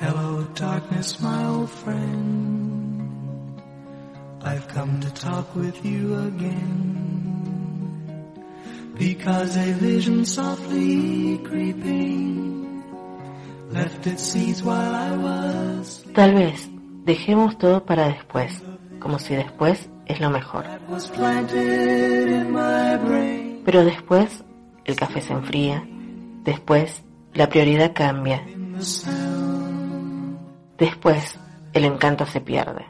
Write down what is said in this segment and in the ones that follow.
Hello, darkness, my old friend. I've come to talk with you again. Because a vision softly creeping left its seeds while I was. Tal vez dejemos todo para después, como si después es lo mejor. Pero después el café se enfría, después la prioridad cambia, después el encanto se pierde,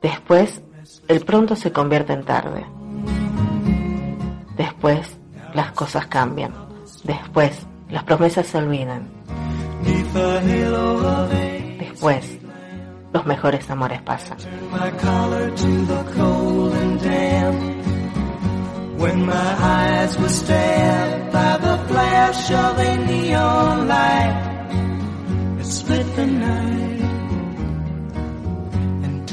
después el pronto se convierte en tarde, después las cosas cambian, después las promesas se olvidan, después los mejores amores pasan. flash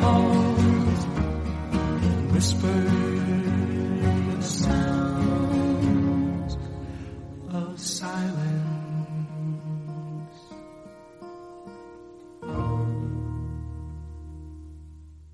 whispered